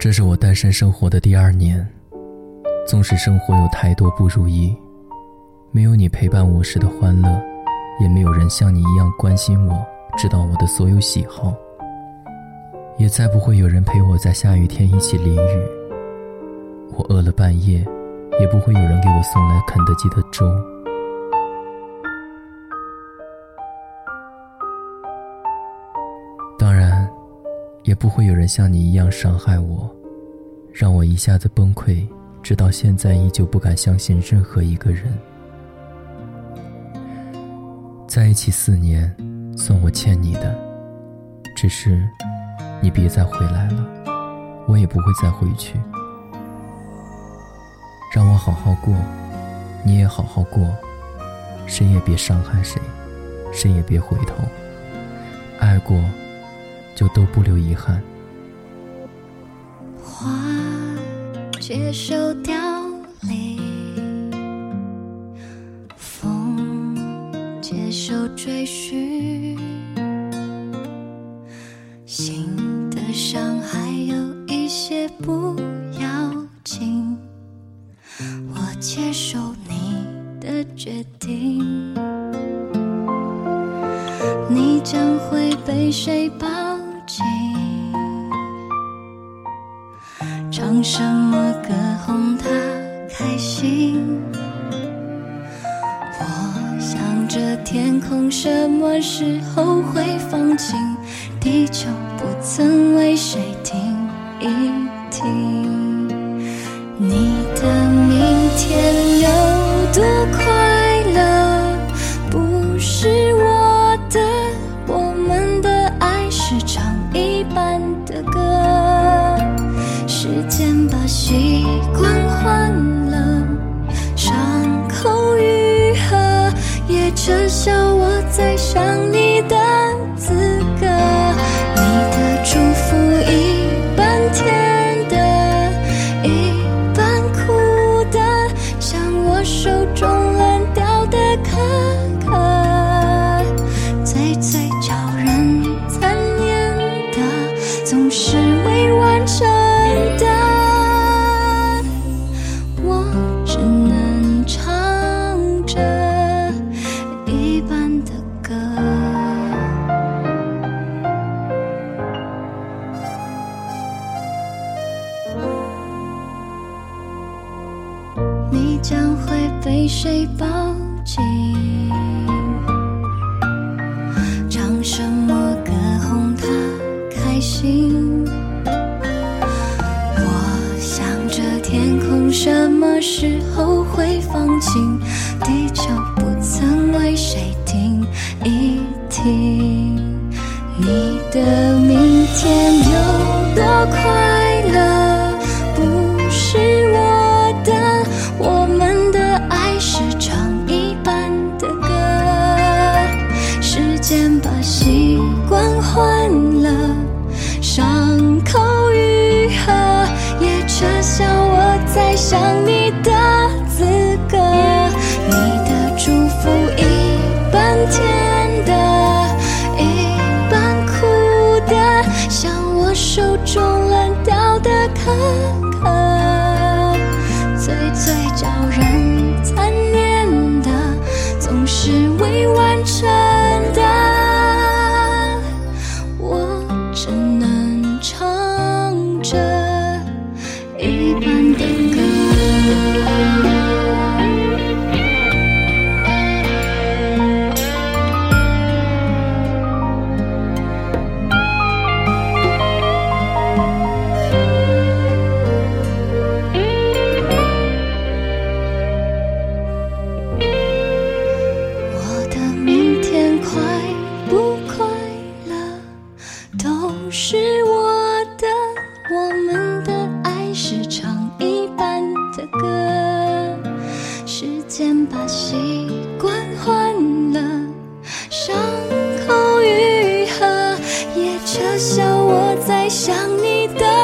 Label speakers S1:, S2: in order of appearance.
S1: 这是我单身生活的第二年，纵使生活有太多不如意，没有你陪伴我时的欢乐，也没有人像你一样关心我，知道我的所有喜好，也再不会有人陪我在下雨天一起淋雨。我饿了半夜，也不会有人给我送来肯德基的粥。也不会有人像你一样伤害我，让我一下子崩溃，直到现在依旧不敢相信任何一个人。在一起四年，算我欠你的。只是，你别再回来了，我也不会再回去。让我好好过，你也好好过，谁也别伤害谁，谁也别回头。爱过。就都不留遗憾。
S2: 花接受凋零，风接受追寻，心的伤还有一些不要紧，我接受你的决定，你将会被谁抱？唱什么歌哄他开心？我想着天空什么时候会放晴，地球不曾为谁停一停。你的这笑我在想你。将会被谁抱紧？唱什么歌哄他开心？我想着天空什么时候会放晴？地球不曾为谁停一。想你的资格。你的祝福一半甜的，一半苦的，像我手中的歌，时间把习惯换了，伤口愈合，也撤销我在想你。的。